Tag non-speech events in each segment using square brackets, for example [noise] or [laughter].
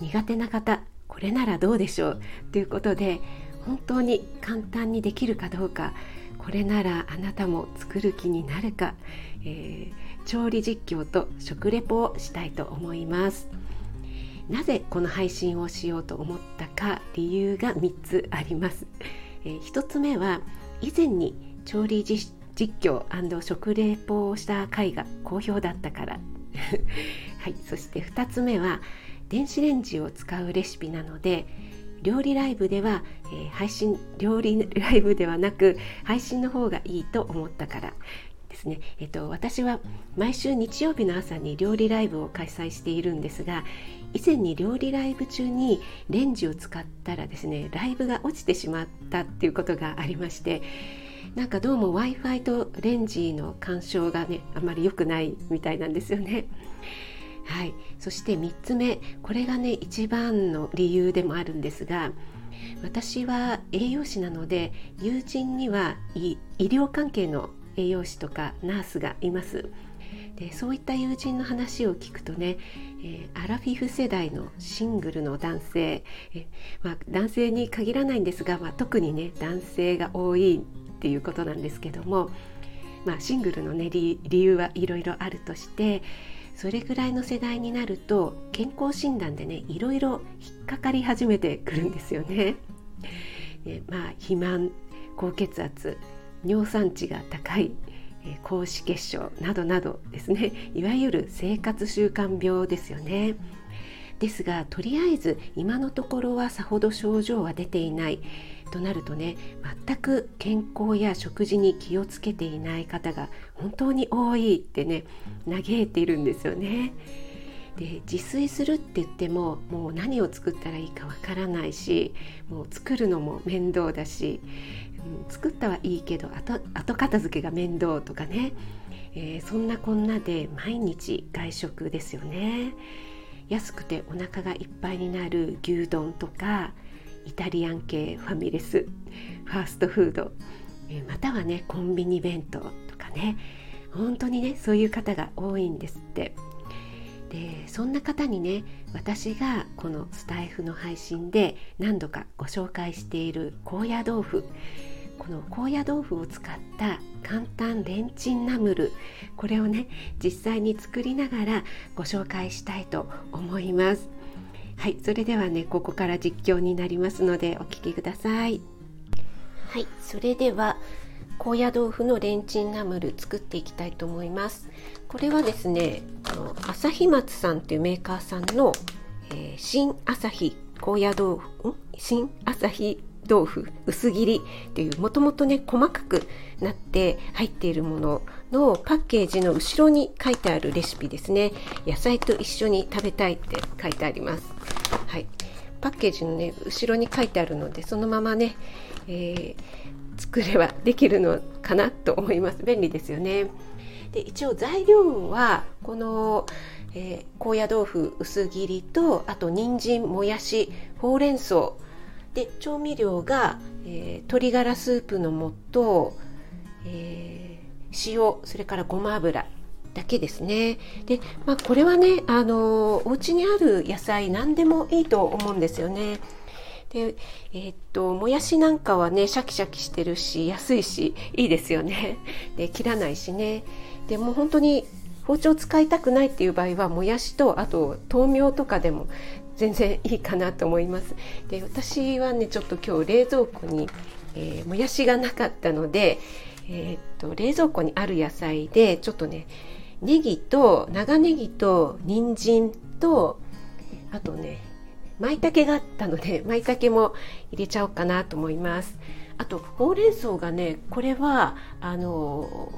苦手な方これならどうでしょう？ということで本当に簡単にできるかどうかこれならあなたも作る気になるか、えー、調理実況と食レポをしたいと思います。なぜこの配信をしようと思ったか理由が3つあります、えー、1つ目は以前に調理実況食レポをした回が好評だったから。[laughs] はい、そして2つ目は電子レンジを使うレシピなので料理ライブでは、えー、配信料理ライブではなく配信の方がいいと思ったからですね、えっと、私は毎週日曜日の朝に料理ライブを開催しているんですが以前に料理ライブ中にレンジを使ったらですねライブが落ちてしまったっていうことがありましてなんかどうも w i f i とレンジの干渉がねあまり良くないみたいなんですよね。そして3つ目これがね一番の理由でもあるんですが私は栄養士なので友人には医療関係の栄養士とかナースがいます。でそういった友人の話を聞くとね、えー、アラフィフ世代のシングルの男性、えまあ、男性に限らないんですが、まあ、特にね男性が多いっていうことなんですけども、まあ、シングルの、ね、理由はいろいろあるとしてそれぐらいの世代になると健康診断でねいろいろ引っかかり始めてくるんですよね。えまあ肥満高血圧尿酸値が高い高脂血症などなどですねいわゆる生活習慣病ですよね。ですがとりあえず今のところはさほど症状は出ていないとなるとね全く健康や食事に気をつけていない方が本当に多いってね嘆いているんですよね。で自炊するって言ってももう何を作ったらいいかわからないしもう作るのも面倒だし、うん、作ったはいいけど後後片付けが面倒とかね、えー、そんなこんなで毎日外食ですよね。安くてお腹がいっぱいになる牛丼とかイタリアン系ファミレスファーストフードまたはねコンビニ弁当とかね。本当にねそういう方が多いんですって。でそんな方にね私がこのスタイフの配信で何度かご紹介している高野豆腐。この高野豆腐を使った簡単レンチンナムル。これをね実際に作りながらご紹介したいと思います。はいそれではねここから実況になりますのでお聞きください。はいそれでは高野豆腐のレンチンナムル作っていきたいと思います。これはですね朝日松さんというメーカーさんの、えー、新朝日高野豆腐新朝日豆腐薄切りっていうもともとね細かくなって入っているもののパッケージの後ろに書いてあるレシピですね。野菜と一緒に食べたいって書いてあります。はい。パッケージのね後ろに書いてあるのでそのままね、えー、作ればできるのかなと思います。便利ですよね。で一応材料はこの、えー、高野豆腐薄切りとあと人参もやしほうれん草で調味料が、えー、鶏ガラスープの素、えー、塩それからごま油だけですね。で、まあ、これはねあのお家にある野菜何でもいいと思うんですよね。でえー、っともやしなんかはねシャキシャキしてるし安いしいいですよね。で切らないしね。でも本当に包丁使いたくないっていう場合はもやしとあと豆苗とかでも全然いいかなと思います。で私はねちょっと今日冷蔵庫に、えー、もやしがなかったので、えー、っと冷蔵庫にある野菜でちょっとねネギと長ネギと人参とあとね舞茸があったので [laughs] 舞茸も入れちゃおうかなと思います。あとほうれん草がねこれはあの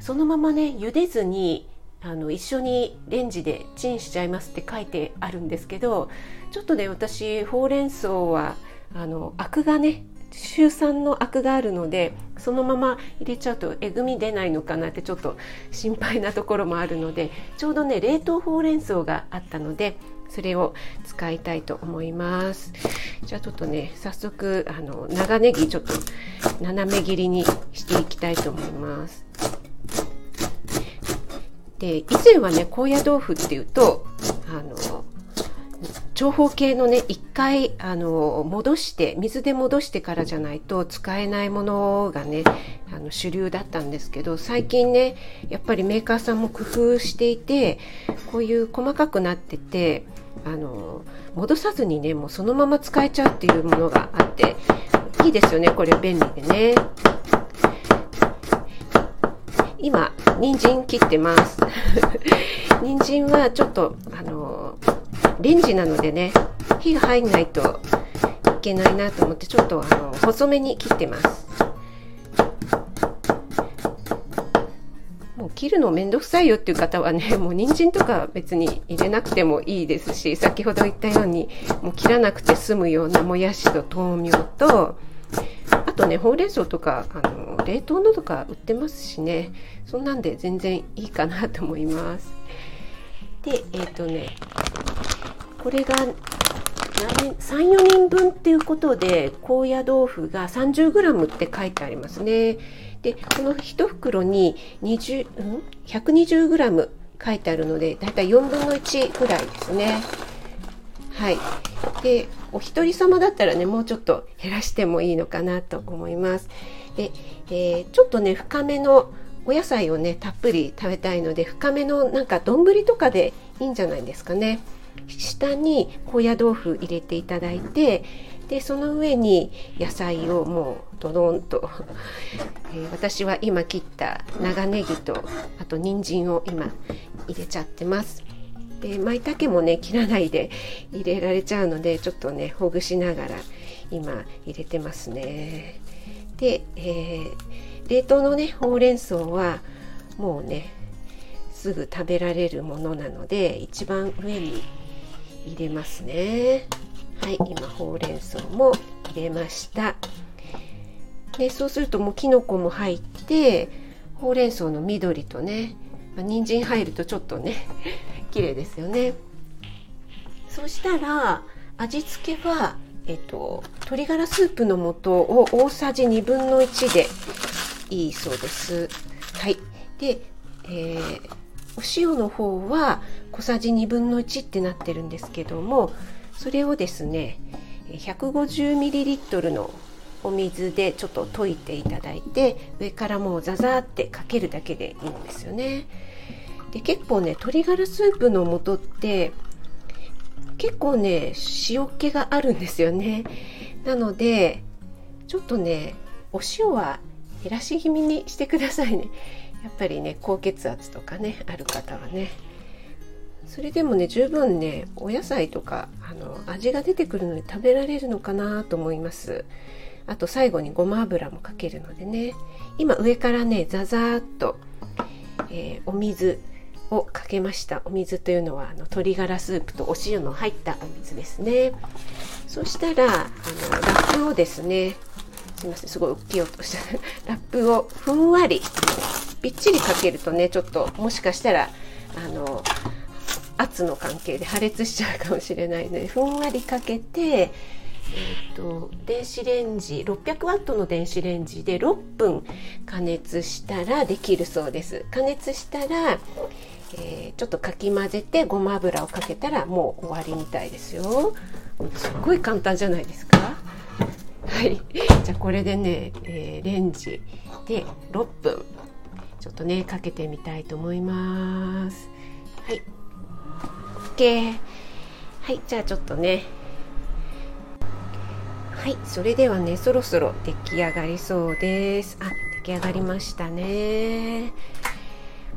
そのままね茹でずにあの一緒にレンジでチンしちゃいますって書いてあるんですけどちょっとね私ほうれん草はあのアクがね週酸のアクがあるのでそのまま入れちゃうとえぐみ出ないのかなってちょっと心配なところもあるのでちょうどね冷凍ほうれん草があったのでそれを使いたいと思います。じゃあちょっとね早速あの長ネギちょっと斜め切りにしていきたいと思います。で以前はね高野豆腐っていうとあの長方形のね一回あの戻して水で戻してからじゃないと使えないものがねあの主流だったんですけど最近ねやっぱりメーカーさんも工夫していてこういう細かくなっててあの戻さずにねもうそのまま使えちゃうっていうものがあっていいですよねこれ便利でね。今人参切ってます。[laughs] 人参はちょっとあのレンジなのでね火が入んないといけないなと思ってちょっとあの細めに切ってます。もう切るのめんどくさいよっていう方はね [laughs] もう人参とか別に入れなくてもいいですし先ほど言ったようにもう切らなくて済むようなもやしと豆苗とあとねほうれん草とかあの冷凍のとか売ってますしね。そんなんで全然いいかなと思います。でえっ、ー、とねこれが34人分っていうことで高野豆腐が 30g って書いてありますね。でこの1袋に20、うん、120g 書いてあるのでだいたい4分の1ぐらいですね。はい。でお一人様だったらねもうちょっと減らしてもいいのかなと思います。で、えー、ちょっとね深めのお野菜をねたっぷり食べたいので深めのなんか丼とかでいいんじゃないですかね。下に高野豆腐入れていただいてでその上に野菜をもうドドンと、えー、私は今切った長ネギとあと人参を今入れちゃってます。で舞茸もね切らないで入れられちゃうのでちょっとねほぐしながら今入れてますね。で、えー、冷凍のねほうれん草はもうねすぐ食べられるものなので一番上に入れますね。はい今ほうれん草も入れました。でそうするともうきのこも入ってほうれん草の緑とね、まあ、人参入るとちょっとね [laughs] 綺麗ですよね。そしたら味付けはえっと鶏ガラスープの素を大さじ1分の1でいいそうですはいで、えーお塩の方は小さじ1分の1ってなってるんですけどもそれをですね 150ml のお水でちょっと溶いていただいて上からもうザザーってかけるだけでいいんですよね。で結構ね鶏ガラスープの素って結構ね塩気があるんですよね。なのでちょっとねお塩は減らし気味にしてくださいね。やっぱりね高血圧とかねある方はねそれでもね十分ねお野菜とかあの味が出てくるので食べられるのかなと思いますあと最後にごま油もかけるのでね今上からねザザーっと、えー、お水をかけました。お水というのはあの鶏ガラスープとお塩の入ったお水ですね。そしたらあのラップをですねすいませんすごい大きい音した。[laughs] ラップをふんわりびっちりかけるとねちょっともしかしたらあの圧の関係で破裂しちゃうかもしれないのでふんわりかけて、えーと、電子レンジ600ワットの電子レンジで6分加熱したらできるそうです。加熱したら、えー、ちょっとかき混ぜてごま油をかけたらもう終わりみたいですよ。すっごい簡単じゃないですか。はい。じゃあこれでね、えー、レンジで6分。ちょっとねかけてみたいと思います。はい。OK はい。じゃあちょっとね。はい。それではねそろそろ出来上がりそうです。あ出来上がりましたね。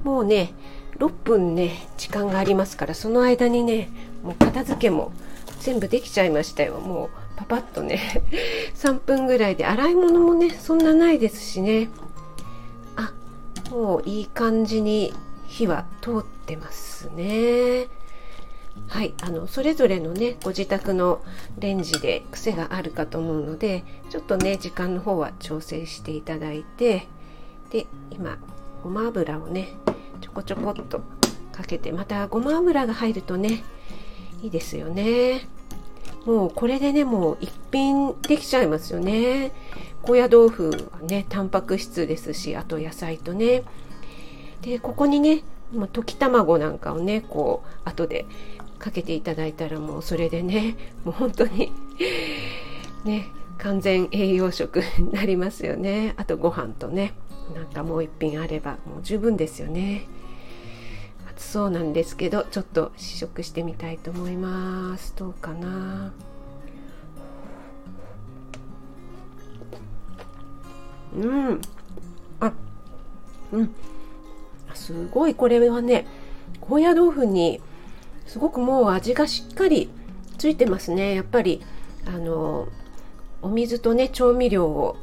もうね6分ね時間がありますからその間にねもう片付けも全部できちゃいましたよ。もうパパッとね [laughs] 3分ぐらいで洗い物もねそんなないですしね。あもういい感じに火は通ってますね。はい、あのそれぞれのねご自宅のレンジで癖があるかと思うのでちょっとね時間の方は調整していただいてで今ごま油をねちょこちょこっとかけてまたごま油が入るとねいいですよね。もうこれでねもう一品できちゃいますよね。高野豆腐はねタンパク質ですしあと野菜とね。でここにね溶き卵なんかをねこう後でかけていただいたらもうそれでねもう本当にね完全栄養食になりますよね。あとご飯とね。なんかもう一品あればもう十分ですよね。暑そうなんですけどちょっと試食してみたいと思います。どうかな。うん。あうん。すごい。これはね高野豆腐にすごくもう味がしっかりついてますね。やっぱりあのお水とね調味料を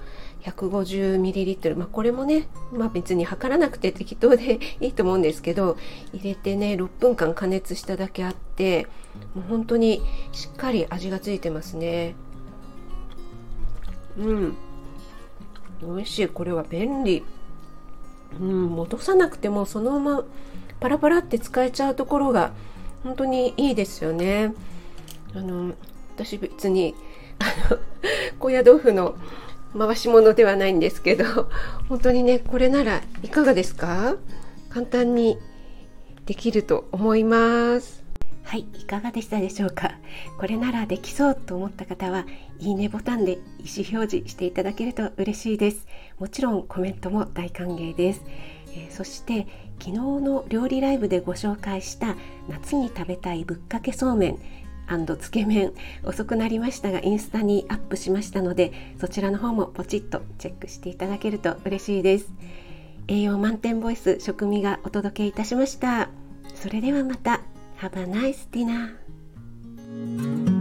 150ml、まあ、これもね、まあ、別に測らなくて [laughs] 適当でいいと思うんですけど入れてね6分間加熱しただけあってもう本当にしっかり味がついてますね。うん。美味しい。これは便利。うん。戻さなくてもそのままパラパラって使えちゃうところが本当にいいですよね。あの私別にあの [laughs] 高野豆腐の回し物ではないんですけど [laughs] 本当にねこれならいかがですか？簡単にできると思います。はいいかがでしたでしょうか？これならできそうと思った方はいいねボタンで意思表示していただけると嬉しいです。もちろんコメントも大歓迎です、えー、そして昨日の料理ライブでご紹介した夏に食べたいぶっかけそうめん。つけ麺。遅くなりましたがインスタにアップしましたのでそちらの方もポチッとチェックしていただけると嬉しいです。栄養満点ボイス食味がお届けいたしました。それではまた。Have a nice dinner